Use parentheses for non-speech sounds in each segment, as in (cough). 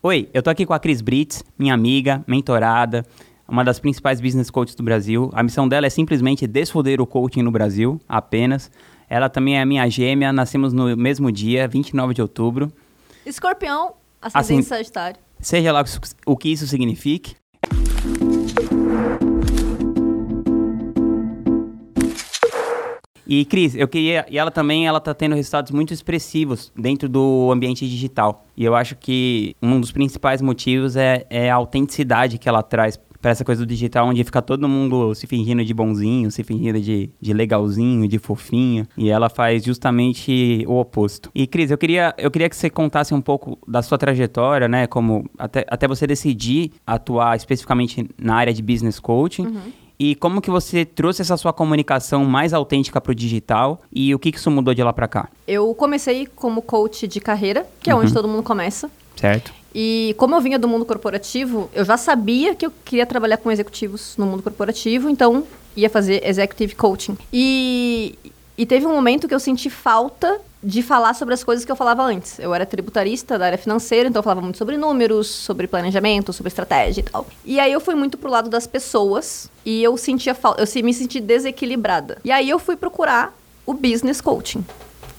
Oi, eu tô aqui com a Cris Brits, minha amiga, mentorada, uma das principais business coaches do Brasil. A missão dela é simplesmente desfoder o coaching no Brasil, apenas. Ela também é minha gêmea, nascemos no mesmo dia, 29 de outubro. Escorpião, ascendente assim, Sagitário. Seja lá o que isso signifique. E Cris, eu queria, e ela também, ela tá tendo resultados muito expressivos dentro do ambiente digital. E eu acho que um dos principais motivos é, é a autenticidade que ela traz para essa coisa do digital, onde fica todo mundo se fingindo de bonzinho, se fingindo de, de legalzinho, de fofinho, e ela faz justamente o oposto. E Cris, eu queria, eu queria que você contasse um pouco da sua trajetória, né, como até, até você decidir atuar especificamente na área de business coaching. Uhum e como que você trouxe essa sua comunicação mais autêntica para o digital e o que, que isso mudou de lá para cá? Eu comecei como coach de carreira, que é uhum. onde todo mundo começa. Certo. E como eu vinha do mundo corporativo, eu já sabia que eu queria trabalhar com executivos no mundo corporativo, então ia fazer executive coaching. E, e teve um momento que eu senti falta de falar sobre as coisas que eu falava antes. Eu era tributarista da área financeira, então eu falava muito sobre números, sobre planejamento, sobre estratégia e tal. E aí eu fui muito pro lado das pessoas e eu sentia eu me senti desequilibrada. E aí eu fui procurar o business coaching.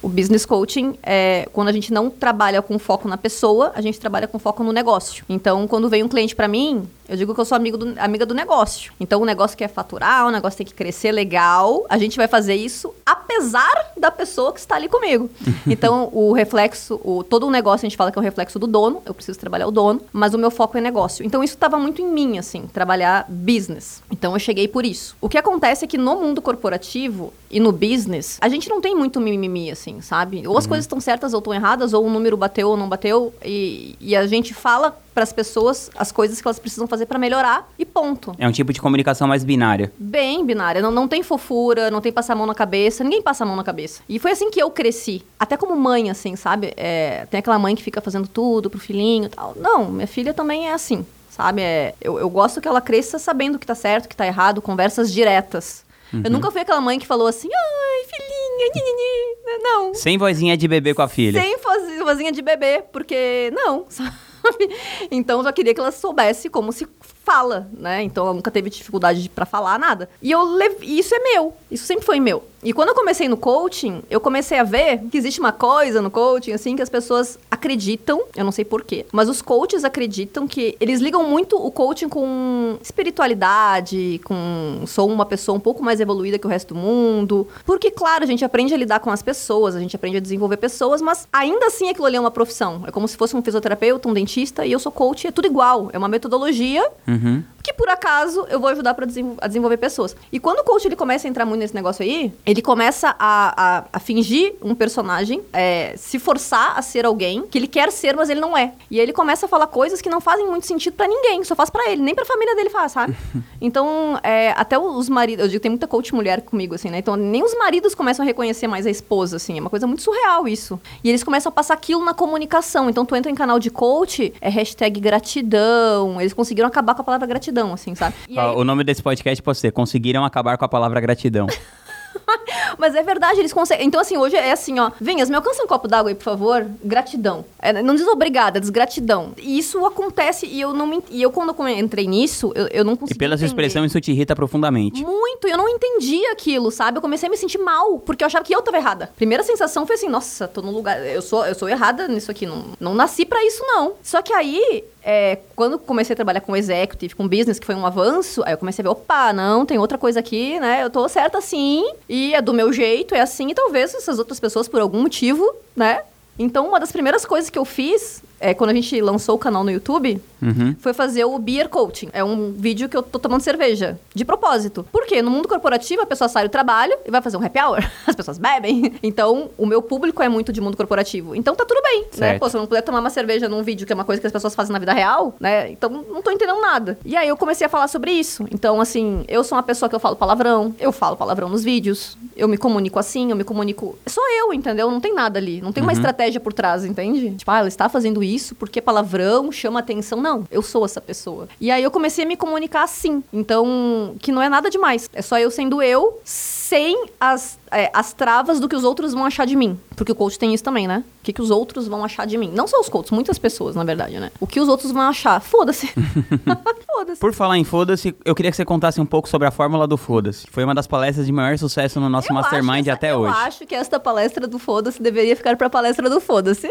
O business coaching é quando a gente não trabalha com foco na pessoa, a gente trabalha com foco no negócio. Então, quando vem um cliente para mim, eu digo que eu sou amigo do, amiga do negócio. Então, o negócio quer faturar, o negócio tem que crescer legal. A gente vai fazer isso apesar da pessoa que está ali comigo. (laughs) então, o reflexo, o, todo o negócio a gente fala que é o reflexo do dono. Eu preciso trabalhar o dono, mas o meu foco é negócio. Então, isso estava muito em mim, assim, trabalhar business. Então, eu cheguei por isso. O que acontece é que no mundo corporativo e no business, a gente não tem muito mimimi, assim sabe? Ou as uhum. coisas estão certas ou estão erradas, ou o número bateu ou não bateu, e, e a gente fala para as pessoas as coisas que elas precisam fazer para melhorar e ponto. É um tipo de comunicação mais binária. Bem binária. Não, não tem fofura, não tem passar a mão na cabeça, ninguém passa a mão na cabeça. E foi assim que eu cresci. Até como mãe, assim, sabe? É, tem aquela mãe que fica fazendo tudo pro filhinho e tal. Não, minha filha também é assim sabe? É, eu, eu gosto que ela cresça sabendo o que tá certo, o que tá errado, conversas diretas. Uhum. Eu nunca fui aquela mãe que falou assim, ai, filhinha, não. Sem vozinha de bebê com a filha. Sem vozinha de bebê, porque não, (laughs) sabe? Então eu já queria que ela soubesse como se fala, né? Então ela nunca teve dificuldade para falar nada. E eu lev... isso é meu, isso sempre foi meu. E quando eu comecei no coaching, eu comecei a ver que existe uma coisa no coaching, assim, que as pessoas acreditam, eu não sei porquê, mas os coaches acreditam que eles ligam muito o coaching com espiritualidade, com sou uma pessoa um pouco mais evoluída que o resto do mundo. Porque, claro, a gente aprende a lidar com as pessoas, a gente aprende a desenvolver pessoas, mas ainda assim aquilo ali é uma profissão. É como se fosse um fisioterapeuta, um dentista, e eu sou coach, é tudo igual. É uma metodologia uhum. Mm-hmm. Que, por acaso, eu vou ajudar para a desenvolver pessoas. E quando o coach ele começa a entrar muito nesse negócio aí, ele começa a, a, a fingir um personagem, é, se forçar a ser alguém que ele quer ser, mas ele não é. E aí ele começa a falar coisas que não fazem muito sentido para ninguém, só faz para ele, nem pra família dele faz, sabe? (laughs) então, é, até os maridos, eu digo, tem muita coach mulher comigo, assim, né? Então, nem os maridos começam a reconhecer mais a esposa, assim, é uma coisa muito surreal isso. E eles começam a passar aquilo na comunicação. Então, tu entra em canal de coach, é hashtag gratidão, eles conseguiram acabar com a palavra gratidão, assim, sabe? Aí... O nome desse podcast pode ser Conseguiram Acabar com a Palavra Gratidão. (laughs) Mas é verdade, eles conseguem. Então, assim, hoje é assim, ó. Venhas, me alcança um copo d'água aí, por favor. Gratidão. É, não diz obrigada, diz gratidão. E isso acontece e eu não me, E eu, quando eu entrei nisso, eu, eu não consegui. E pela sua expressão, isso te irrita profundamente. Muito, eu não entendi aquilo, sabe? Eu comecei a me sentir mal, porque eu achava que eu tava errada. Primeira sensação foi assim, nossa, tô no lugar. Eu sou, eu sou errada nisso aqui. Não, não nasci para isso, não. Só que aí é, quando comecei a trabalhar com executive, com business, que foi um avanço, aí eu comecei a ver, opa, não, tem outra coisa aqui, né? Eu tô certa assim, e é do meu jeito, é assim, e talvez essas outras pessoas, por algum motivo, né? Então, uma das primeiras coisas que eu fiz é, quando a gente lançou o canal no YouTube, uhum. foi fazer o Beer Coaching. É um vídeo que eu tô tomando cerveja. De propósito. Porque no mundo corporativo, a pessoa sai do trabalho e vai fazer um happy hour. (laughs) As pessoas bebem. Então, o meu público é muito de mundo corporativo. Então, tá tudo bem, né? certo. né? Pô, se eu não puder tomar uma cerveja num vídeo, que é uma coisa que as pessoas fazem na vida real, né? Então, não tô entendendo nada. E aí, eu comecei a falar sobre isso. Então, assim, eu sou uma pessoa que eu falo palavrão. Eu falo palavrão nos vídeos. Eu me comunico assim, eu me comunico... Sou eu, entendeu? Não tem nada ali. Não tem uhum. uma estratégia por trás, entende? Tipo, ah, ela está fazendo isso isso porque palavrão chama atenção. Não, eu sou essa pessoa. E aí eu comecei a me comunicar assim. Então, que não é nada demais. É só eu sendo eu, sem as é, as travas do que os outros vão achar de mim. Porque o coach tem isso também, né? O que, que os outros vão achar de mim. Não só os coaches, muitas pessoas, na verdade, né? O que os outros vão achar. Foda-se. (laughs) foda-se. Por falar em foda-se, eu queria que você contasse um pouco sobre a fórmula do foda-se. Foi uma das palestras de maior sucesso no nosso eu Mastermind essa, até eu hoje. Eu acho que esta palestra do foda-se deveria ficar pra palestra do foda-se.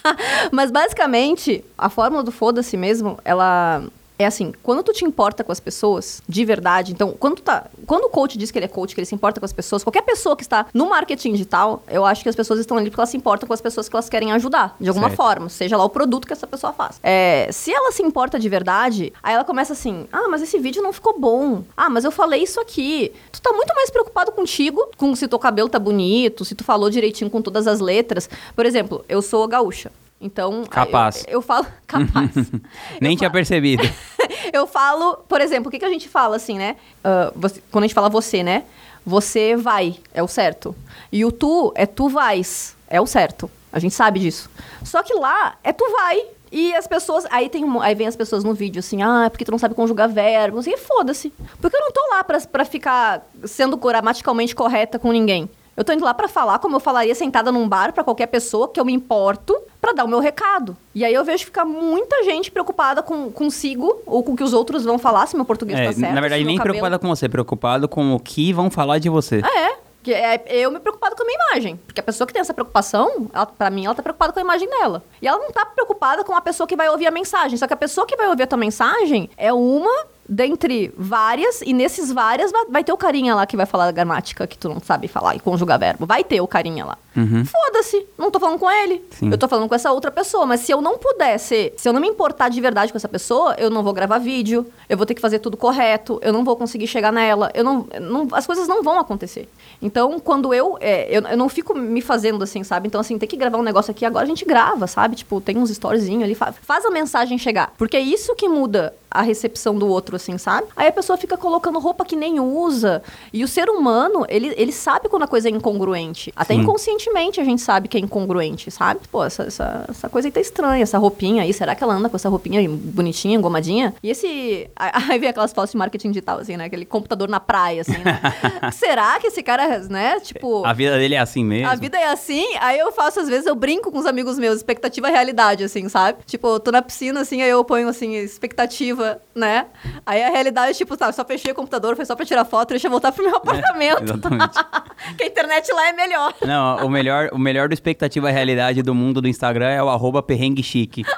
(laughs) Mas basicamente, a fórmula do foda-se mesmo, ela é assim, quando tu te importa com as pessoas, de verdade, então, quando tá, quando o coach diz que ele é coach, que ele se importa com as pessoas, qualquer pessoa que está no marketing digital, eu acho que as pessoas estão ali porque elas se importam com as pessoas que elas querem ajudar, de alguma certo. forma, seja lá o produto que essa pessoa faz. É, se ela se importa de verdade, aí ela começa assim: "Ah, mas esse vídeo não ficou bom. Ah, mas eu falei isso aqui". Tu tá muito mais preocupado contigo, com se teu cabelo tá bonito, se tu falou direitinho com todas as letras. Por exemplo, eu sou gaúcha. Então. Capaz. Eu, eu falo. (laughs) Capaz. (laughs) Nem eu tinha falo, percebido. (laughs) eu falo, por exemplo, o que, que a gente fala assim, né? Uh, você, quando a gente fala você, né? Você vai, é o certo. E o tu é tu vais, é o certo. A gente sabe disso. Só que lá é tu vai. E as pessoas. Aí, tem, aí vem as pessoas no vídeo assim, ah, é porque tu não sabe conjugar verbos. E foda-se. Porque eu não tô lá pra, pra ficar sendo gramaticalmente correta com ninguém. Eu tô indo lá para falar como eu falaria sentada num bar para qualquer pessoa que eu me importo para dar o meu recado. E aí eu vejo ficar muita gente preocupada com consigo ou com o que os outros vão falar, se meu português é, tá certo. Na verdade, nem cabelo... preocupada com você, preocupado com o que vão falar de você. É. É eu me preocupado com a minha imagem. Porque a pessoa que tem essa preocupação, ela, pra mim, ela tá preocupada com a imagem dela. E ela não tá preocupada com a pessoa que vai ouvir a mensagem. Só que a pessoa que vai ouvir a tua mensagem é uma dentre várias, e nesses várias vai, ter o carinha lá que vai falar a gramática que tu não sabe falar e conjugar verbo. Vai ter o carinha lá. Uhum. Foda-se, não tô falando com ele. Sim. Eu tô falando com essa outra pessoa. Mas se eu não puder ser, se eu não me importar de verdade com essa pessoa, eu não vou gravar vídeo, eu vou ter que fazer tudo correto, eu não vou conseguir chegar nela, eu não, não as coisas não vão acontecer. Então, quando eu, é, eu, eu não fico me fazendo assim, sabe? Então, assim, tem que gravar um negócio aqui, agora a gente grava, sabe? Tipo, tem uns storyzinhos ali, faz a mensagem chegar. Porque é isso que muda a recepção do outro, assim, sabe? Aí a pessoa fica colocando roupa que nem usa. E o ser humano, ele, ele sabe quando a coisa é incongruente. Até Sim. inconscientemente a gente sabe que é incongruente, sabe? Pô, essa, essa, essa coisa aí tá estranha, essa roupinha aí. Será que ela anda com essa roupinha bonitinha, engomadinha? E esse. (laughs) Aí vem aquelas fotos de marketing digital, assim, né? Aquele computador na praia, assim, né? (laughs) Será que esse cara, né? Tipo. A vida dele é assim mesmo. A vida é assim. Aí eu faço, às vezes, eu brinco com os amigos meus, expectativa realidade, assim, sabe? Tipo, eu tô na piscina, assim, aí eu ponho, assim, expectativa, né? Aí a realidade, tipo, tá, só fechei o computador, foi só pra tirar foto, deixa eu voltar pro meu (laughs) é, apartamento. É, exatamente. (laughs) que a internet lá é melhor. Não, o melhor, o melhor do expectativa realidade do mundo do Instagram é o arroba perrengue chique. (laughs)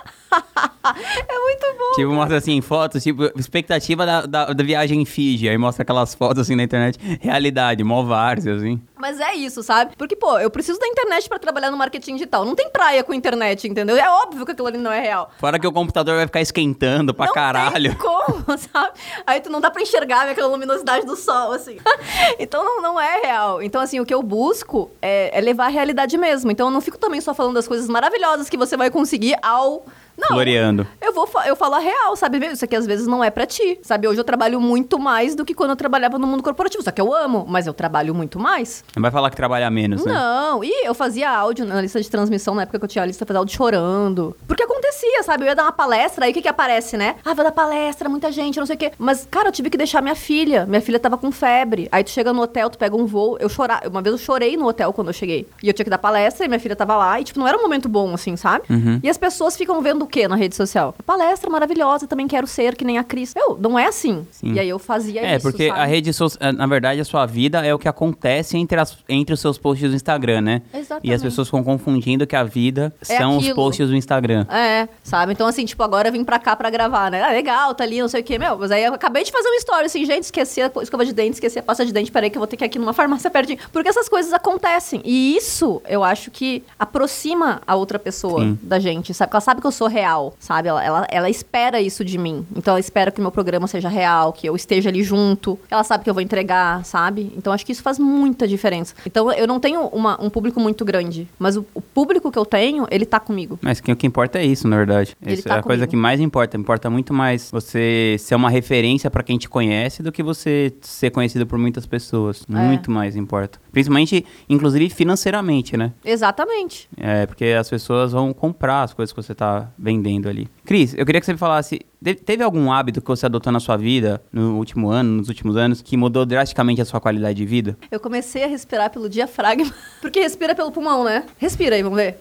Tipo, mostra assim, fotos, tipo, expectativa da, da, da, viagem em Fiji. Aí mostra aquelas fotos assim na internet. Realidade, mó várzea, assim. Mas é isso, sabe? Porque, pô, eu preciso da internet para trabalhar no marketing digital. Não tem praia com internet, entendeu? É óbvio que aquilo ali não é real. Fora que o computador vai ficar esquentando pra não caralho. Tem (laughs) como, sabe? Aí tu não dá pra enxergar aquela luminosidade do sol, assim. (laughs) então não, não é real. Então, assim, o que eu busco é, é levar a realidade mesmo. Então eu não fico também só falando das coisas maravilhosas que você vai conseguir ao não. Floreando. Eu vou eu falo a real, sabe? Isso aqui às vezes não é para ti. Sabe? Hoje eu trabalho muito mais do que quando eu trabalhava no mundo corporativo. Só que eu amo, mas eu trabalho muito mais. Não vai falar que trabalha menos, né? Não. E eu fazia áudio na lista de transmissão, na época que eu tinha a lista, fazia áudio chorando. Porque acontecia, sabe? Eu ia dar uma palestra, aí o que que aparece, né? Ah, vou dar palestra, muita gente, não sei o quê. Mas, cara, eu tive que deixar minha filha. Minha filha tava com febre. Aí tu chega no hotel, tu pega um voo. Eu chorar. Uma vez eu chorei no hotel quando eu cheguei. E eu tinha que dar palestra e minha filha tava lá. E, tipo, não era um momento bom, assim, sabe? Uhum. E as pessoas ficam vendo quê na rede social? Palestra maravilhosa, também quero ser que nem a Cris. Eu, não é assim. Sim. E aí eu fazia é, isso. É, porque sabe? a rede social, na verdade, a sua vida é o que acontece entre, as, entre os seus posts do Instagram, né? Exatamente. E as pessoas ficam confundindo que a vida é são aquilo. os posts do Instagram. É, sabe? Então, assim, tipo, agora eu vim pra cá pra gravar, né? Ah, legal, tá ali, não sei o quê. Meu, mas aí eu acabei de fazer uma história, assim, gente, esqueci a escova de dente, esqueci a pasta de dente, peraí que eu vou ter que ir aqui numa farmácia pertinho. Porque essas coisas acontecem. E isso, eu acho que aproxima a outra pessoa Sim. da gente, sabe? Ela sabe que eu sou real, sabe? Ela, ela, ela espera isso de mim. Então ela espera que meu programa seja real, que eu esteja ali junto. Ela sabe que eu vou entregar, sabe? Então acho que isso faz muita diferença. Então eu não tenho uma, um público muito grande, mas o, o, público que eu tenho, ele tá comigo. Mas que, o que importa é isso, na verdade. Ele tá é a coisa que mais importa. Importa muito mais você ser uma referência para quem te conhece do que você ser conhecido por muitas pessoas. É. Muito mais importa. Principalmente, inclusive financeiramente, né? Exatamente. É, porque as pessoas vão comprar as coisas que você tá vendendo ali. Cris, eu queria que você me falasse, te- teve algum hábito que você adotou na sua vida, no último ano, nos últimos anos, que mudou drasticamente a sua qualidade de vida? Eu comecei a respirar pelo diafragma, (laughs) porque respira pelo pulmão, né? Respira aí, vamos ver.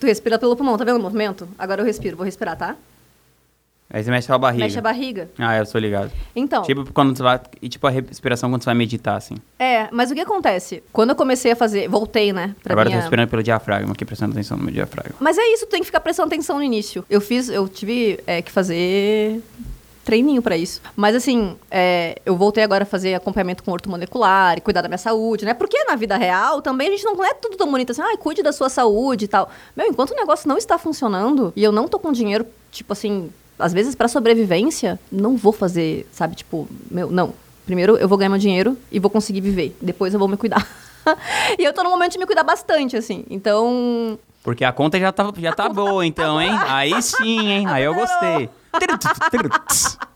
Tu respira pelo pulmão, tá vendo o movimento? Agora eu respiro, vou respirar, tá? Aí você mexe a barriga. Mexe a barriga. Ah, eu sou ligado. Então, Tipo quando você vai. E tipo a respiração quando você vai meditar, assim. é, mas o que acontece? Quando eu comecei a fazer, voltei, né? Pra Agora eu minha... tô respirando pelo diafragma aqui, prestando atenção no meu diafragma. Mas é isso, tem que ficar prestando atenção no início. Eu fiz, eu tive é, que fazer treininho pra isso. Mas assim, é, eu voltei agora a fazer acompanhamento com ortomolecular e cuidar da minha saúde, né? Porque na vida real também a gente não é tudo tão bonito assim, ai, cuide da sua saúde e tal. Meu, enquanto o negócio não está funcionando e eu não tô com dinheiro, tipo assim, às vezes pra sobrevivência, não vou fazer, sabe, tipo, meu, não. Primeiro eu vou ganhar meu dinheiro e vou conseguir viver. Depois eu vou me cuidar. (laughs) e eu tô no momento de me cuidar bastante, assim. Então, Porque a conta já tá, já tá boa, então, hein? Aí sim, hein? Aí eu gostei. (laughs)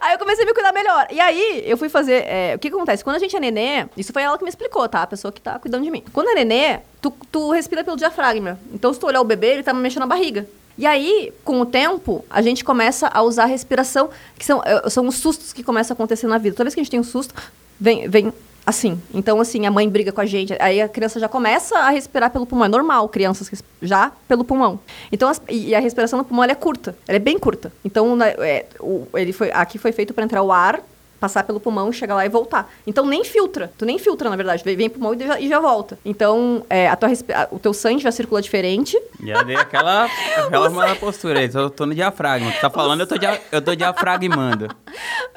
Aí eu comecei a me cuidar melhor. E aí, eu fui fazer. é, o que, que acontece? Quando a gente é nenê, isso foi ela que me explicou, tá? A pessoa que tá cuidando de mim. Quando é nenê, tu, tu respira pelo diafragma. Então, se tu olhar o bebê, ele tá mexendo na barriga. E aí, com o tempo, a gente começa a usar a respiração, que são, é, são os sustos que começam a acontecer na vida. Toda vez que a gente tem um susto, vem, vem assim. Então, assim, a mãe briga com a gente, aí a criança já começa a respirar pelo pulmão. É normal, crianças já pelo pulmão. Então, as- e a respiração no pulmão é curta. Ela é bem curta. Então, na- é, o- ele foi, aqui foi feito para entrar o ar, passar pelo pulmão, chegar lá e voltar. Então, nem filtra. Tu nem filtra, na verdade. Vem, vem pulmão e já, e já volta. Então, é, a tua o teu sangue já circula diferente. Já dei aquela, (laughs) aquela mala postura aí. Tô, tô no diafragma. Tu tá falando, eu tô, dia, eu tô diafragmando. (laughs)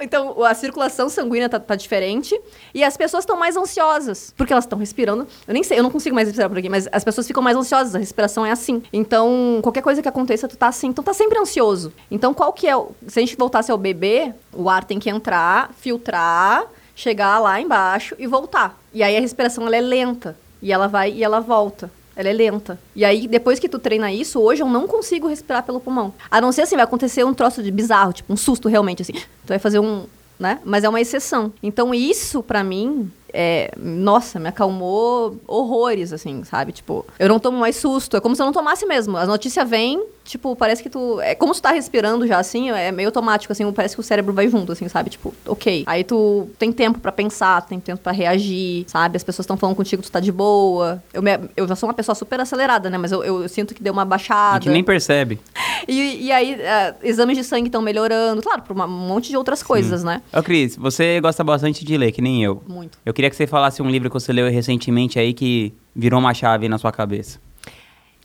Então, a circulação sanguínea tá, tá diferente. E as pessoas estão mais ansiosas. Porque elas estão respirando. Eu nem sei, eu não consigo mais respirar por aqui, mas as pessoas ficam mais ansiosas. A respiração é assim. Então, qualquer coisa que aconteça, tu tá assim. Então, tá sempre ansioso. Então, qual que é o. Se a gente voltasse ao bebê, o ar tem que entrar, filtrar, chegar lá embaixo e voltar. E aí a respiração ela é lenta. E ela vai e ela volta. Ela é lenta. E aí, depois que tu treina isso, hoje eu não consigo respirar pelo pulmão. A não ser assim, vai acontecer um troço de bizarro, tipo um susto realmente, assim. Tu vai fazer um. Né? Mas é uma exceção. Então, isso, pra mim, é. Nossa, me acalmou horrores, assim, sabe? Tipo, eu não tomo mais susto. É como se eu não tomasse mesmo. A notícia vem, tipo, parece que tu. É como se tu tá respirando já, assim, é meio automático, assim, parece que o cérebro vai junto, assim, sabe? Tipo, ok. Aí tu tem tempo pra pensar, tem tempo pra reagir, sabe? As pessoas estão falando contigo, tu tá de boa. Eu, me- eu já sou uma pessoa super acelerada, né? Mas eu, eu sinto que deu uma A baixada. gente nem percebe. E, e aí, ah, exames de sangue estão melhorando. Claro, por um monte de outras coisas, né? Ô, Cris, você gosta bastante de ler, que nem eu. Muito. Eu queria que você falasse um livro que você leu recentemente aí que virou uma chave na sua cabeça.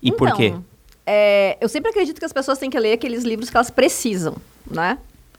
E por Então, quê? é, eu sempre acredito que as pessoas têm que ler aqueles livros que elas precisam, né?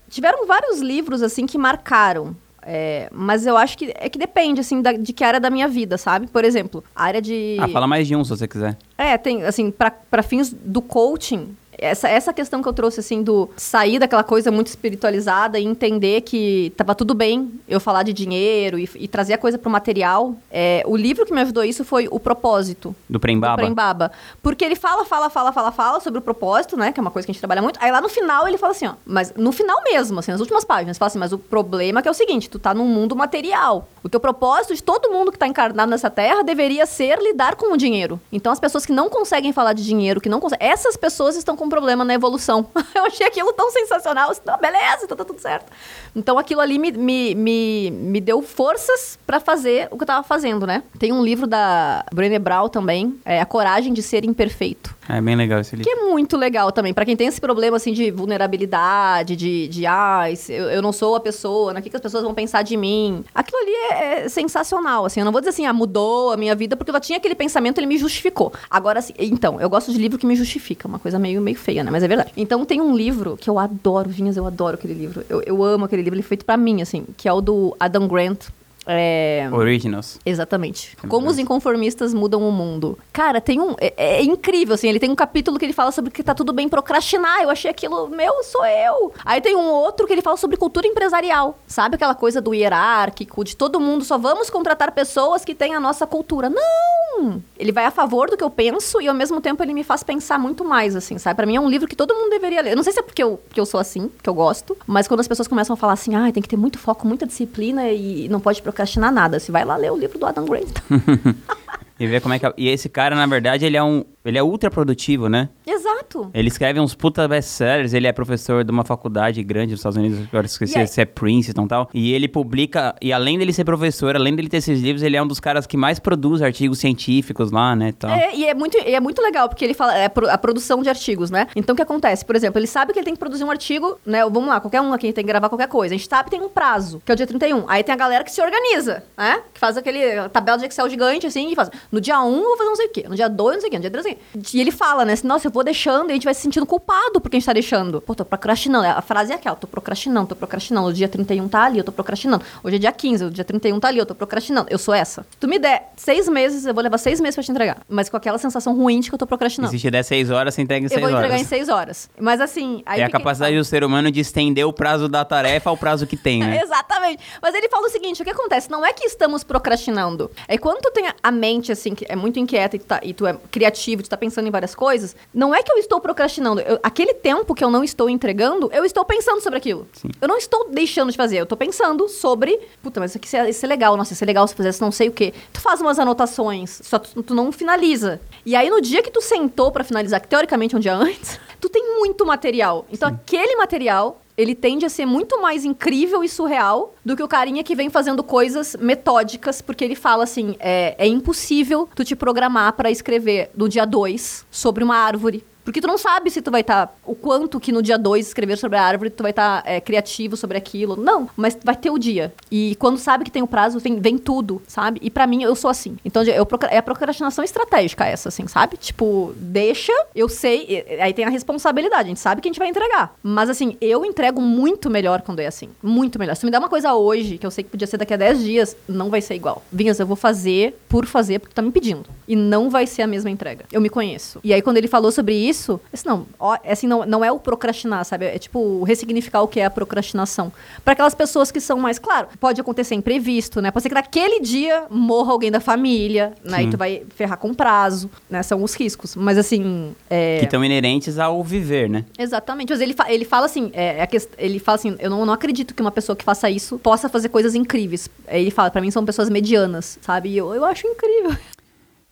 Tiveram vários livros, assim, que marcaram. é, mas eu acho que é que depende, assim, da- de que área da minha vida, sabe? Por exemplo, a área de... Ah, fala mais de um se você quiser. É, tem, assim, para fins do coaching, essa, essa questão que eu trouxe, assim, do sair daquela coisa muito espiritualizada e entender que tava tudo bem eu falar de dinheiro e, e trazer a coisa pro material. É, o livro que me ajudou isso foi O Propósito. Do Prembaba? Do Prembaba. Porque ele fala, fala, fala, fala, fala sobre o propósito, né? Que é uma coisa que a gente trabalha muito. Aí lá no final ele fala assim, ó. Mas no final mesmo, assim, nas últimas páginas, fala assim, mas o problema é que é o seguinte: tu tá num mundo material. O teu propósito de todo mundo que tá encarnado nessa terra deveria ser lidar com o dinheiro. Então as pessoas que não conseguem falar de dinheiro, que não conseguem. Essas pessoas estão com problema na evolução. (laughs) eu achei aquilo tão sensacional. Assim, não, beleza, então tá tudo certo. Então aquilo ali me, me, me, me deu forças pra fazer o que eu tava fazendo, né? Tem um livro da Brené Brown também, é A Coragem de Ser Imperfeito. É bem legal esse livro. Que é muito legal também. Pra quem tem esse problema, assim, de vulnerabilidade, de, de ah, eu, eu não sou a pessoa, né? O que, que as pessoas vão pensar de mim? Aquilo ali é, é sensacional, assim. Eu não vou dizer assim, ah, mudou a minha vida, porque eu tinha aquele pensamento, ele me justificou. Agora, assim, então, eu gosto de livro que me justifica. Uma coisa meio, meio feia, né? Mas é verdade. Então, tem um livro que eu adoro, Vinhas, eu adoro aquele livro. Eu, eu amo aquele livro, ele é feito pra mim, assim, que é o do Adam Grant. É... Originals. Exatamente. Como os inconformistas mudam o mundo. Cara, tem um. É, é incrível, assim. Ele tem um capítulo que ele fala sobre que tá tudo bem procrastinar. Eu achei aquilo, meu, sou eu. Aí tem um outro que ele fala sobre cultura empresarial. Sabe aquela coisa do hierárquico, de todo mundo, só vamos contratar pessoas que têm a nossa cultura. Não! Ele vai a favor do que eu penso e ao mesmo tempo ele me faz pensar muito mais, assim, sabe? Pra mim é um livro que todo mundo deveria ler. Eu não sei se é porque eu, porque eu sou assim, que eu gosto, mas quando as pessoas começam a falar assim, ah, tem que ter muito foco, muita disciplina e não pode procrastinar nada. Você vai lá ler o livro do Adam Grant. (laughs) E ver como é que. é- E esse cara, na verdade, ele é um. Ele é ultra produtivo, né? Exato. Ele escreve uns puta best-sellers, ele é professor de uma faculdade grande nos Estados Unidos, agora esqueci é- se é Princeton e tal. E ele publica, e além dele ser professor, além dele ter esses livros, ele é um dos caras que mais produz artigos científicos lá, né, tal. É, e é muito, e é muito legal, porque ele fala é, a produção de artigos, né? Então o que acontece? Por exemplo, ele sabe que ele tem que produzir um artigo, né? Vamos lá, qualquer um aqui tem que gravar qualquer coisa. A gente sabe que tem um prazo, que é o dia 31. Aí tem a galera que se organiza, né? Que faz aquele tabela de Excel gigante, assim, e faz. No dia 1 eu vou fazer não sei o quê, no dia 2 não sei o quê, no dia 3 não sei o quê. E ele fala, né? Assim, Nossa, eu vou deixando e a gente vai se sentindo culpado porque a gente tá deixando. Pô, tô procrastinando. A frase é aquela, tô procrastinando, tô procrastinando. O dia 31 tá ali, eu tô procrastinando. Hoje é dia 15, o dia 31 tá ali, eu tô procrastinando. Eu sou essa. Se tu me der seis meses, eu vou levar seis meses pra te entregar. Mas com aquela sensação ruim de que eu tô procrastinando. E se te der seis horas, você entrega em Eu seis vou entregar horas. em seis horas. Mas assim. É a capacidade fala? do ser humano de estender o prazo da tarefa ao prazo que tem, né? (laughs) Exatamente. Mas ele fala o seguinte: o que acontece? Não é que estamos procrastinando. É quando tu tem a mente, assim, que é muito inquieta e tu, tá- e tu é criativo, tu tá pensando em várias coisas, não é que eu estou procrastinando. Eu- aquele tempo que eu não estou entregando, eu estou pensando sobre aquilo. Sim. Eu não estou deixando de fazer, eu tô pensando sobre. Puta, mas isso aqui isso é, legal, nossa, isso é legal se fizesse não sei o quê. Tu faz umas anotações, só tu, tu não finaliza. E aí, no dia que tu sentou pra finalizar, que teoricamente é um dia antes, (laughs) tu tem muito material. Então, aquele material ele tende a ser muito mais incrível e surreal do que o carinha que vem fazendo coisas metódicas, porque ele fala assim: é, é impossível tu te programar pra escrever no dia 2 sobre uma árvore. Porque tu não sabe se tu vai estar. o quanto que no dia 2 escrever sobre a árvore tu vai estar criativo sobre aquilo. Não, mas vai ter o dia. E quando sabe que tem o prazo, vem, vem tudo, sabe? E pra mim, eu sou assim. Então eu, é a procrastinação estratégica essa, assim, sabe? Tipo, deixa, eu sei. Aí tem a responsabilidade, a gente sabe que a gente vai entregar. Mas assim, eu entrego muito melhor quando é assim. Muito melhor. Se me dá uma coisa hoje, que eu sei que podia ser daqui a 10 dias, não vai ser igual. Vinhas, eu vou fazer por fazer, porque tu tá me pedindo. E não vai ser a mesma entrega. Eu me conheço. E aí, quando ele falou sobre isso, eu disse, não, é assim, não, não é o procrastinar, sabe? É tipo ressignificar o que é a procrastinação. Para aquelas pessoas que são mais, claro, pode acontecer imprevisto, né? Pode ser que naquele dia morra alguém da família, né? Sim. E tu vai ferrar com prazo, né? São os riscos. Mas assim, é... Que estão inerentes ao viver, né? Exatamente. Mas ele, fa- ele fala assim, é, quest- ele fala assim, eu não, não acredito que uma pessoa que faça isso possa fazer coisas incríveis. Ele fala, pra mim são pessoas medianas, sabe? E eu, eu acho incrível.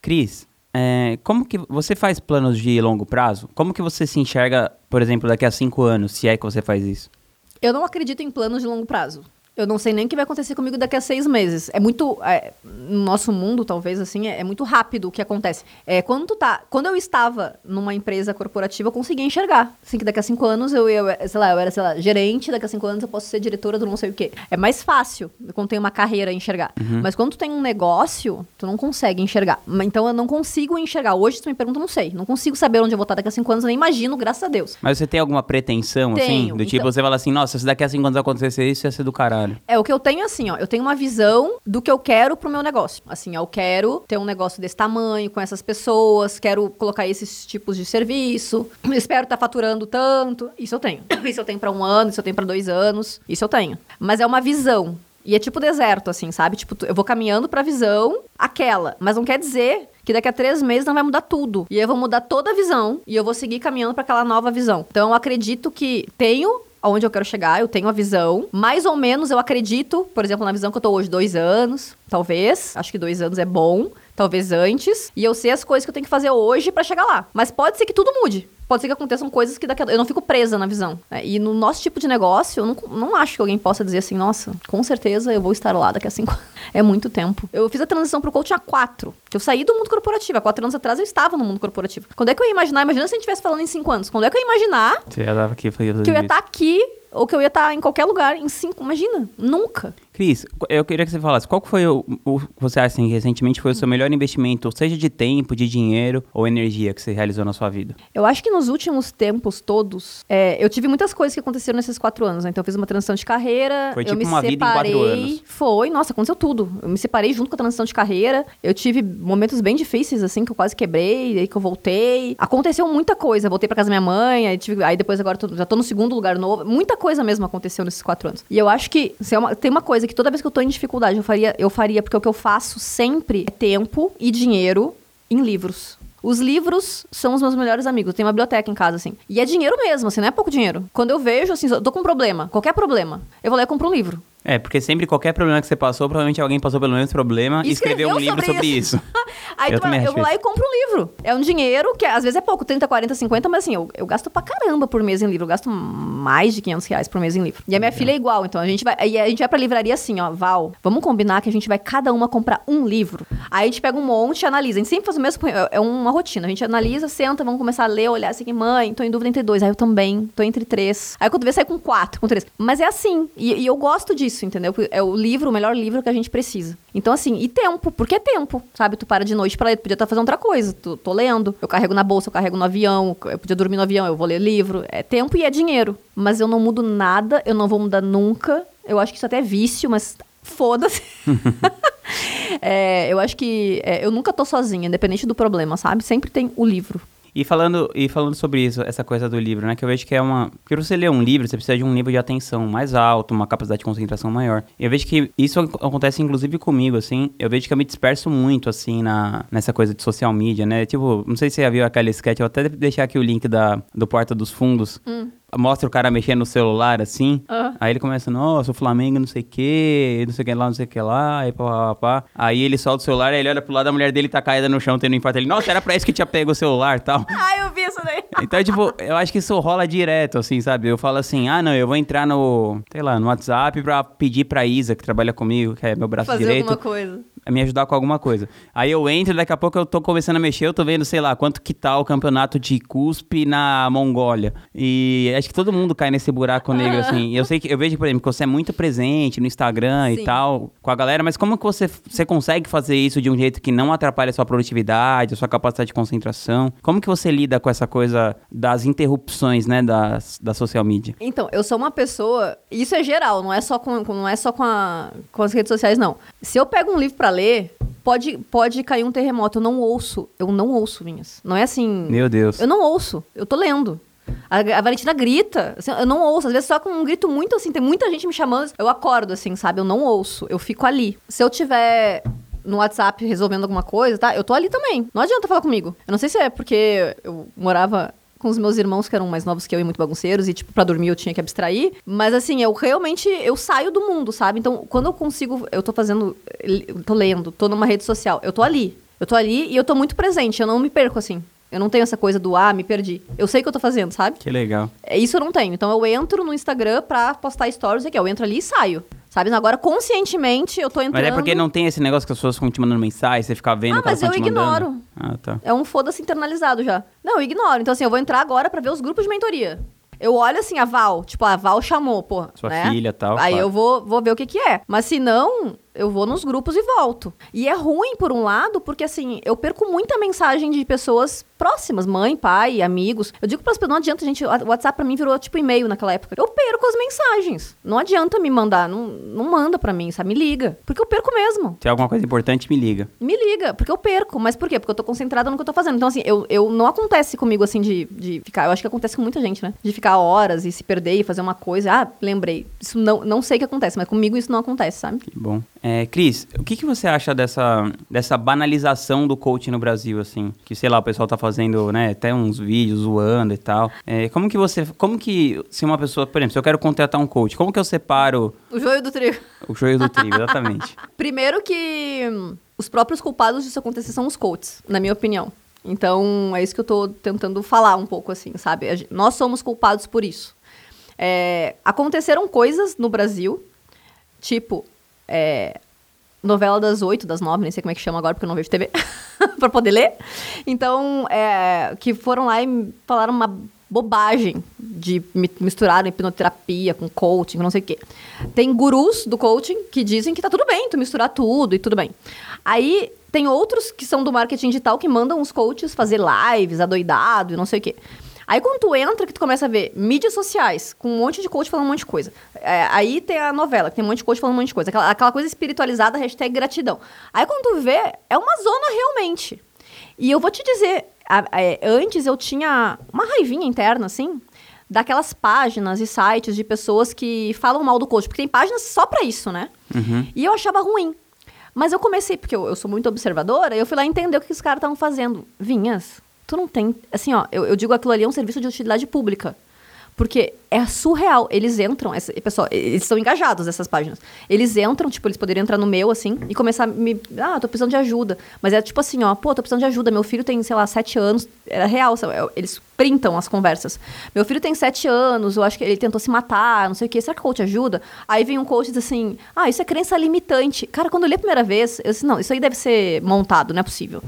Cris, é, como que você faz planos de longo prazo? Como que você se enxerga, por exemplo, daqui a cinco anos, se é que você faz isso? Eu não acredito em planos de longo prazo. Eu não sei nem o que vai acontecer comigo daqui a seis meses. É muito. é, no nosso mundo, talvez, assim, é, é muito rápido o que acontece. É, quando tu tá. Quando eu estava numa empresa corporativa, eu conseguia enxergar. Assim, que daqui a cinco anos eu, eu, sei lá, eu era, sei lá, gerente, daqui a cinco anos eu posso ser diretora do não sei o quê. É mais fácil quando tem uma carreira enxergar. Mas quando tu tem um negócio, tu não consegue enxergar. Então eu não consigo enxergar. Hoje, tu me pergunta, eu não sei. Não consigo saber onde eu vou estar daqui a cinco anos, eu nem imagino, graças a Deus. Mas você tem alguma pretensão, assim? Tenho, Do tipo, então. você fala assim, nossa, se daqui a cinco anos acontecer isso, ia ser do caralho. É, o que eu tenho assim, ó. Eu tenho uma visão do que eu quero pro meu negócio. Assim, eu quero ter um negócio desse tamanho, com essas pessoas, quero colocar esses tipos de serviço, (clears throat) espero estar faturando tanto. Isso eu tenho. (clears throat) Isso eu tenho pra um ano, isso eu tenho pra dois anos. Isso eu tenho. Mas é uma visão. E é tipo deserto, assim, sabe? Tipo, eu vou caminhando pra visão aquela. Mas não quer dizer que daqui a três meses não vai mudar tudo. E eu vou mudar toda a visão e eu vou seguir caminhando pra aquela nova visão. Então eu acredito que tenho aonde eu quero chegar, eu tenho a visão. Mais ou menos eu acredito, por exemplo, na visão que eu tô hoje, dois anos, talvez. Acho que dois anos é bom, talvez antes. E eu sei as coisas que eu tenho que fazer hoje pra chegar lá. Mas pode ser que tudo mude. Pode ser que aconteçam coisas que daqui a... Eu não fico presa na visão. né? E no nosso tipo de negócio, eu não, não acho que alguém possa dizer assim, nossa, com certeza eu vou estar lá daqui a cinco. (laughs) É muito tempo. Eu fiz a transição pro coaching há quatro. Eu saí do mundo corporativo. Há quatro anos atrás eu estava no mundo corporativo. Quando é que eu ia imaginar? Imagina se a gente estivesse falando em cinco anos. Quando é que eu ia imaginar que eu ia estar aqui ou que eu ia estar em qualquer lugar em cinco. Imagina, nunca. Cris, eu queria que você falasse, qual que foi o, o você acha assim, recentemente foi o seu melhor investimento, seja de tempo, de dinheiro ou energia que você realizou na sua vida? Eu acho que nos últimos tempos todos, é, eu tive muitas coisas que aconteceram nesses quatro anos. Né? Então eu fiz uma transição de carreira. Foi eu tipo me uma vida em separei. quatro anos. Foi, nossa, aconteceu tudo. Eu me separei junto com a transição de carreira. Eu tive momentos bem difíceis, assim, que eu quase quebrei, aí que eu voltei. Aconteceu muita coisa. Eu voltei pra casa da minha mãe, aí, tive- aí depois agora tô- já tô no segundo lugar novo. Muita coisa mesmo aconteceu nesses quatro anos. E eu acho que é uma- tem uma coisa que toda vez que eu tô em dificuldade, eu faria, eu faria, porque o que eu faço sempre é tempo e dinheiro em livros. Os livros são os meus melhores amigos. Tenho uma biblioteca em casa, assim. E é dinheiro mesmo, assim, não é pouco dinheiro. Quando eu vejo, assim, eu tô com um problema, qualquer problema, eu vou lá e compro um livro. É, porque sempre qualquer problema que você passou, provavelmente alguém passou pelo mesmo problema e escreveu, um livro sobre, isso. (laughs) Aí Eu tu também eu, vou lá e compro um livro. É um dinheiro que às vezes é pouco, 30, 40, 50, mas assim, eu, eu gasto pra caramba por mês em livro. Eu gasto mais de 500 reais por mês em livro. E a minha filha é igual, então a gente vai. E a gente vai pra livraria assim, ó, Val, vamos combinar que a gente vai cada uma comprar um livro. Aí a gente pega um monte e analisa. A gente sempre faz o mesmo. é- É uma rotina. A gente analisa, senta, vamos começar a ler, olhar assim, mãe, tô em dúvida entre dois. Aí eu também, tô entre três. Aí quando vê, sai com quatro, com três. Mas é assim. E, e eu gosto disso, entendeu? Porque É o livro, o melhor livro que a gente precisa. Então, assim, e tempo, porque é tempo, sabe? Tu para de noite pra ler, tu podia estar fazendo outra coisa. Tu, tô lendo, eu carrego na bolsa, eu carrego no avião, eu podia dormir no avião, eu vou ler livro. É tempo e é dinheiro. Mas eu não mudo nada, eu não vou mudar nunca. Eu acho que isso até é vício, mas foda-se. (laughs) (laughs) É, eu acho que é, eu nunca tô sozinha, independente do problema, sabe? Sempre tem o livro. E falando, e falando sobre isso, essa coisa do livro, né? Que eu vejo que é uma. Porque você ler um livro, você precisa de um nível de atenção mais alto, uma capacidade de concentração maior. Eu vejo que isso ac- acontece inclusive comigo, assim. Eu vejo que eu me disperso muito, assim, na, nessa coisa de social media, né? Tipo, não sei se você já viu aquela sketch, eu até deixar aqui o link da, do Porta dos Fundos. Mostra o cara mexendo no celular, assim. Ah. Aí ele começa, nossa, o Flamengo não sei o que, não sei o que lá, não sei o que lá, aí pá, pá, pá. Aí ele solta o celular, aí ele olha pro lado, a mulher dele tá caída no chão, tendo um infarto. Ele, nossa, era pra isso que tinha pego o celular e tal. (laughs) Ah, eu vi isso daí. Então, tipo, eu acho que isso rola direto, assim, sabe? Eu falo assim, ah, não, eu vou entrar no, sei lá, no WhatsApp pra pedir pra Isa, que trabalha comigo, que é meu braço Fazer direito, alguma coisa. Me ajudar com alguma coisa. Aí eu entro, daqui a pouco eu tô começando a mexer, eu tô vendo, sei lá, quanto que tá o campeonato de cuspe na Mongólia. E acho que todo mundo cai nesse buraco negro, assim. E eu sei que, eu vejo, por exemplo, que você é muito presente no Instagram e Sim. tal, com a galera, mas como que você, você consegue fazer isso de um jeito que não atrapalha a sua produtividade, a sua capacidade de concentração? Como que você lida com essa coisa das interrupções, né, das, da social media? Então, eu sou uma pessoa. Isso é geral, não é só com, com- não é só com, a- com as redes sociais, não. Se eu pego um livro pra ler, pode, pode cair um terremoto. Eu não ouço. Eu não ouço, minhas. Não é assim. Meu Deus. Eu não ouço. Eu tô lendo. A, a Valentina grita. assim, eu não ouço. Às vezes só com um grito muito assim. Tem muita gente me chamando. Eu acordo, assim, sabe? Eu não ouço. Eu fico ali. Se eu tiver no WhatsApp resolvendo alguma coisa, tá? Eu tô ali também. Não adianta falar comigo. Eu não sei se é porque eu morava com os meus irmãos que eram mais novos que eu e muito bagunceiros e tipo pra dormir eu tinha que abstrair, mas assim, eu realmente eu saio do mundo, sabe? Então, quando eu consigo, eu tô fazendo, tô lendo, tô numa rede social, eu tô ali. Eu tô ali e eu tô muito presente, eu não me perco assim. Eu não tenho essa coisa do ah, me perdi. Eu sei o que eu tô fazendo, sabe? Que legal. É, Isso eu não tenho. Então eu entro no Instagram pra postar stories aqui. Eu entro ali e saio. Sabe? Agora, conscientemente, eu tô entrando. Mas é porque não tem esse negócio que as pessoas ficam te mandando mensagem, você fica vendo Ah, mas eu mandando. ignoro. Ah, tá. É um foda-se internalizado já. Não, eu ignoro. Então, assim, eu vou entrar agora pra ver os grupos de mentoria. Eu olho assim, a Val, tipo, a Val chamou, pô. Sua né? filha e tal, Aí claro. eu vou, vou ver o que que é. Mas se não, eu vou nos grupos e volto. E é ruim, por um lado, porque assim, eu perco muita mensagem de pessoas próximas, mãe, pai, amigos. Eu digo para as pessoas, não adianta, gente, o WhatsApp pra mim virou tipo e-mail naquela época. Eu perco as mensagens. Não adianta me mandar, não, não manda pra mim, sabe? Me liga. Porque eu perco mesmo. Se é alguma coisa importante, me liga. Me liga, porque eu perco. Mas por quê? Porque eu tô concentrada no que eu tô fazendo. Então, assim, eu, eu não acontece comigo, assim, de, de ficar. Eu acho que acontece com muita gente, né? De ficar horas e se perder e fazer uma coisa. Ah, lembrei. Isso não, não sei o que acontece, mas comigo isso não acontece, sabe? Que bom. É, Cris, o que, que você acha dessa, dessa banalização do coaching no Brasil, assim? Que, sei lá, o pessoal tá fazendo, né, até uns vídeos zoando e tal. É, como que você... Como que, se uma pessoa... Por exemplo, se eu quero contratar um coach, como que eu separo O joio do trigo. o joio do trigo? (laughs) Exatamente. Primeiro que hum, os próprios culpados disso acontecer são os coaches, na minha opinião. Então, é isso que eu tô tentando falar um pouco, assim, sabe? Nós somos culpados por isso. É, aconteceram coisas no Brasil, tipo, é, novela das oito, das nove, nem sei como é que chama agora, porque eu não vejo TV, (laughs) pra poder ler. Então, é, que foram lá e falaram uma bobagem de mi- misturar hipnoterapia com coaching, não sei o quê. Tem gurus do coaching que dizem que tá tudo bem tu misturar tudo e tudo bem. Aí tem outros que são do marketing digital que mandam os coaches fazer lives, adoidado e não sei o quê. Aí quando tu entra, que tu começa a ver mídias sociais, com um monte de coach falando um monte de coisa. É, aí tem a novela, que tem um monte de coach falando um monte de coisa. Aquela, aquela coisa espiritualizada, hashtag gratidão. Aí quando tu vê, é uma zona realmente. E eu vou te dizer, a- é, antes eu tinha uma raivinha interna, assim, daquelas páginas e sites de pessoas que falam mal do coach. Porque tem páginas só pra isso, né? Uhum. E eu achava ruim. Mas eu comecei, porque eu, eu sou muito observadora, eu fui lá entender o que os caras estavam fazendo. Vinhas, tu não tem. Assim, ó, eu, eu digo aquilo ali é um serviço de utilidade pública. Porque é surreal. Eles entram, pessoal, eles são engajados essas páginas. Eles entram, tipo, eles poderiam entrar no meu, assim, e começar a me. Ah, tô precisando de ajuda. Mas é tipo assim, ó, pô, tô precisando de ajuda. Meu filho tem, sei lá, sete anos. Era real, sabe? É, eles printam as conversas. Meu filho tem sete anos, eu acho que ele tentou se matar, não sei o quê. Será que o coach ajuda? Aí vem um coach e diz assim: ah, isso é crença limitante. Cara, quando eu li a primeira vez, eu disse, não, isso aí deve ser montado, não é possível.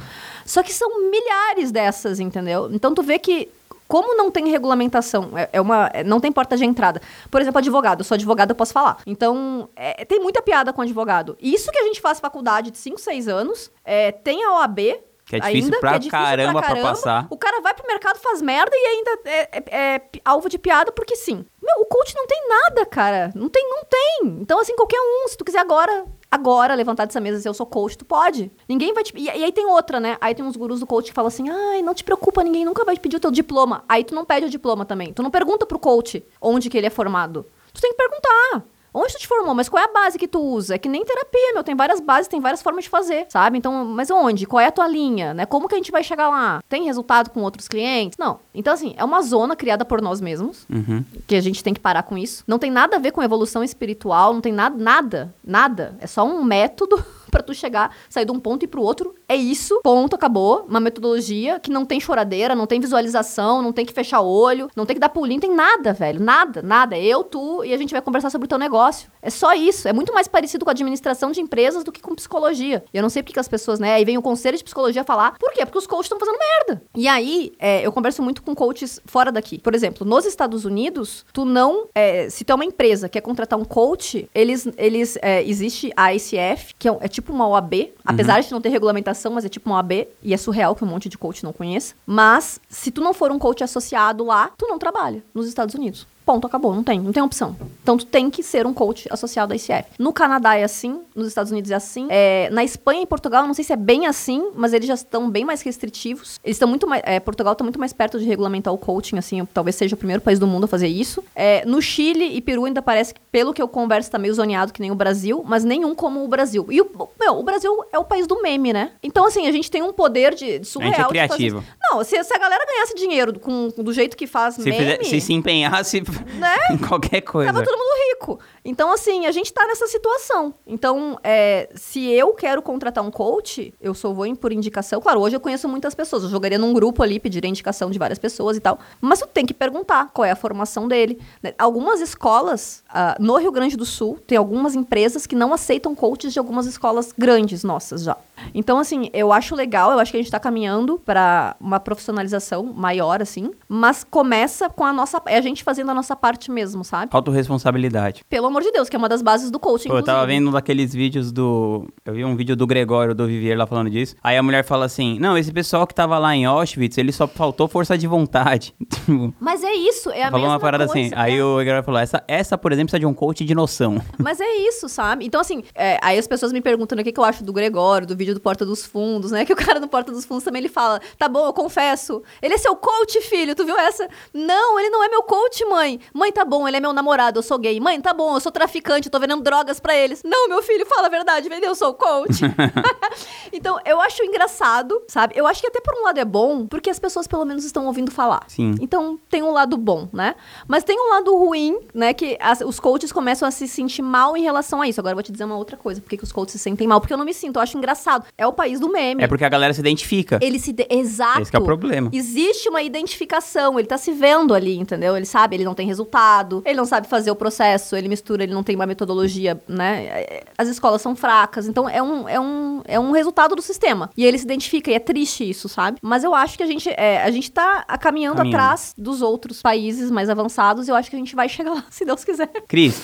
Só que são milhares dessas, entendeu? Então tu vê que como não tem regulamentação, é, é uma, é, não tem porta de entrada. Por exemplo, advogado. Eu sou advogado, eu posso falar. Então, é, tem muita piada com advogado. Isso que a gente faz faculdade de 5, 6 anos, é, tem a OAB, que é difícil, ainda, pra, é difícil caramba pra caramba pra passar. O cara vai pro mercado, faz merda e ainda é, é, é, alvo de piada porque sim. Meu, o coach não tem nada, cara. Não tem, não tem. Então, assim, qualquer um, se tu quiser agora, agora levantar dessa mesa e dizer eu sou coach, tu pode. Ninguém vai te. E, e, aí tem outra, né? Aí tem uns gurus do coach que falam assim: ai, não te preocupa, ninguém nunca vai te pedir o teu diploma. Aí tu não pede o diploma também. Tu não pergunta pro coach onde que ele é formado. Tu tem que perguntar. Onde tu te formou? Mas qual é a base que tu usa? É que nem terapia, meu. Tem várias bases, tem várias formas de fazer, sabe? Então, mas onde? Qual é a tua linha, né? Como que a gente vai chegar lá? Tem resultado com outros clientes? Não. Então, assim, é uma zona criada por nós mesmos, uhum. que a gente tem que parar com isso. Não tem nada a ver com evolução espiritual, não tem nada, nada, nada. É só um método para tu chegar, sair de um ponto e pro outro. É isso, ponto, acabou. Uma metodologia que não tem choradeira, não tem visualização, não tem que fechar o olho, não tem que dar pulinho, tem nada, velho. Nada, nada. Eu, tu e a gente vai conversar sobre o teu negócio. É só isso. É muito mais parecido com administração de empresas do que com psicologia. Eu não sei porque as pessoas, né? Aí vem o conselho de psicologia falar. Por quê? Porque os coaches estão fazendo merda. E aí, é, eu converso muito com coaches fora daqui. Por exemplo, nos Estados Unidos, tu não. É, se tu é uma empresa que quer contratar um coach, eles. eles é, existe a ICF, que é, é tipo tipo uma OAB, apesar uhum. de não ter regulamentação, mas é tipo uma OAB, e é surreal que um monte de coach não conheça. Mas, se tu não for um coach associado lá, tu não trabalha nos Estados Unidos. Ponto, acabou, não tem, não tem opção. Então tu tem que ser um coach associado à ICF. No Canadá é assim, nos Estados Unidos é assim. É, na Espanha e Portugal, não sei se é bem assim, mas eles já estão bem mais restritivos. Eles estão muito mais. É, Portugal está muito mais perto de regulamentar o coaching, assim, talvez seja o primeiro país do mundo a fazer isso. É, no Chile e Peru ainda parece que, pelo que eu converso, tá meio zoneado que nem o Brasil, mas nenhum como o Brasil. E o, meu, o Brasil é o país do meme, né? Então, assim, a gente tem um poder de, de surreal. A gente é criativo. Não, se, se, a galera ganhasse dinheiro com, do jeito que faz se meme... Fizer, se se empenhasse (laughs) né? em qualquer coisa. Tava todo mundo rico. Então, assim, a gente tá nessa situação. Então, é, se eu quero contratar um coach, eu só vou por indicação. Claro, hoje eu conheço muitas pessoas. Eu jogaria num grupo ali, pediria indicação de várias pessoas e tal. Mas tu tem que perguntar qual é a formação dele. Né? Algumas escolas, uh, no Rio Grande do Sul, tem algumas empresas que não aceitam coaches de algumas escolas grandes nossas já. Então, assim, eu acho legal, eu acho que a gente tá caminhando para uma profissionalização maior, assim. Mas começa com a nossa. É a gente fazendo a nossa parte mesmo, sabe? Autoresponsabilidade. Pelo amor de Deus, que é uma das bases do coaching. Pô, eu tava vendo daqueles vídeos do. Eu vi um vídeo do Gregório, do Vivier lá falando disso. Aí a mulher fala assim: Não, esse pessoal que tava lá em Auschwitz, ele só faltou força de vontade. (laughs) Mas é isso, é a falou mesma uma parada coisa, assim. É. Aí o Gregório falou: essa, essa, por exemplo, precisa de um coach de noção. Mas é isso, sabe? Então, assim, é, aí as pessoas me perguntam o que, que eu acho do Gregório, do vídeo do Porta dos Fundos, né? (laughs) Que o cara do Porta dos Fundos também ele fala: Tá bom, eu confesso. Ele é seu coach, filho. Tu viu essa? Não, ele não é meu coach, mãe. Mãe, tá bom, ele é meu namorado, eu sou gay. Mãe, tá bom, eu sou traficante, eu tô vendendo drogas para eles. Não, meu filho, fala a verdade, vendeu, eu sou coach. (laughs) (laughs) então, eu acho engraçado, sabe? Eu acho que até por um lado é bom, porque as pessoas pelo menos estão ouvindo falar. Sim. Então, tem um lado bom, né? Mas tem um lado ruim, né? Que as, os coaches começam a se sentir mal em relação a isso. Agora eu vou te dizer uma outra coisa. Por que, que os coaches se sentem mal? Porque eu não me sinto, eu acho engraçado. É o país do meme. É porque a galera se identifica. Ele se... De... Exato. Esse é o problema. Existe uma identificação, ele tá se vendo ali, entendeu? Ele sabe, ele não tem resultado, ele não sabe fazer o processo, ele mistura, ele não tem uma metodologia, né? As escolas são fracas, então é um, é um, é um resultado do sistema. E ele se identifica, e é triste isso, sabe? Mas eu acho que a gente, é, a gente tá caminhando, caminhando, atrás dos outros países mais avançados, e eu acho que a gente vai (laughs) chegar lá, se Deus quiser. Cris,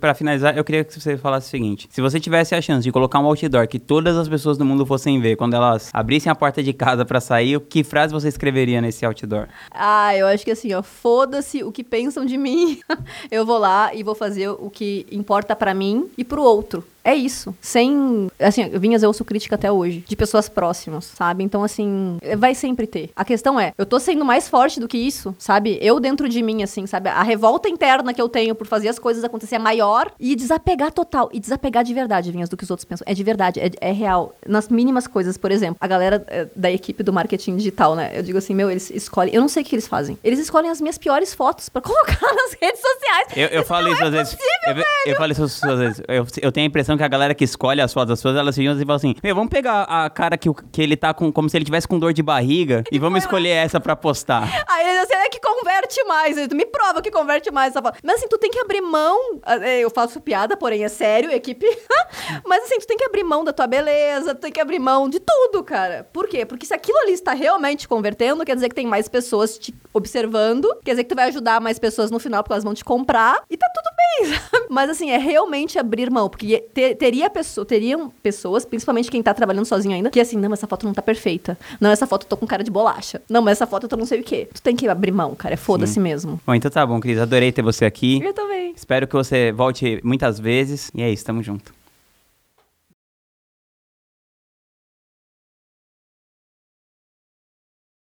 para finalizar, eu queria que você falasse o seguinte: se você tivesse a chance de colocar um outdoor que todas as pessoas do mundo fossem ver quando elas abrissem a porta de casa para sair, que frase você escreveria nesse outdoor? Ah, eu acho que assim, ó, foda-se o que pensam de mim. (laughs) eu vou lá e vou fazer o que importa para mim e pro outro. É isso. Sem. Assim, Vinhas, eu ouço crítica até hoje. De pessoas próximas, sabe? Então, assim, vai sempre ter. A questão é, eu tô sendo mais forte do que isso, sabe? Eu dentro de mim, assim, sabe? A revolta interna que eu tenho por fazer as coisas acontecer é maior e desapegar total. E desapegar de verdade, Vinhas, do que os outros pensam. É de verdade, é, é real. Nas mínimas coisas, por exemplo, a galera é, da equipe do marketing digital, né? Eu digo assim, meu, eles escolhem. Eu não sei o que eles fazem. Eles escolhem as minhas piores fotos pra (laughs) colocar nas redes sociais. Eu, eu falo isso é às vezes. Eu, eu falo isso às vezes. Eu, eu tenho a impressão que a galera que escolhe as fotos das pessoas, elas ficam assim e falam assim: Meu, vamos pegar a cara que, que ele tá com. como se ele tivesse com dor de barriga e vamos escolher essa pra postar. Aí ele assim, é que converte mais. Me prova que converte mais essa foto. Mas assim, tu tem que abrir mão. eh, Eu faço piada, porém é sério, equipe. (laughs) Mas assim, tu tem que abrir mão da tua beleza, tu tem que abrir mão de tudo, cara. Por quê? Porque se aquilo ali está realmente te convertendo, quer dizer que tem mais pessoas te observando, quer dizer que tu vai ajudar mais pessoas no final, porque elas vão te comprar, e tá tudo sabe? (laughs) Mas assim, é realmente abrir mão, porque te- teria pessoa, teriam pessoas, principalmente quem tá trabalhando sozinho ainda, que assim, não, essa foto não tá perfeita. Não, essa foto eu tô com cara de bolacha. Não, mas essa foto eu tô não sei o quê. Tu tem que abrir mão, cara. É foda-se mesmo. Bom, então tá bom, Cris. Adorei ter você aqui. Eu também. Espero que você volte muitas vezes. E é isso, tamo junto.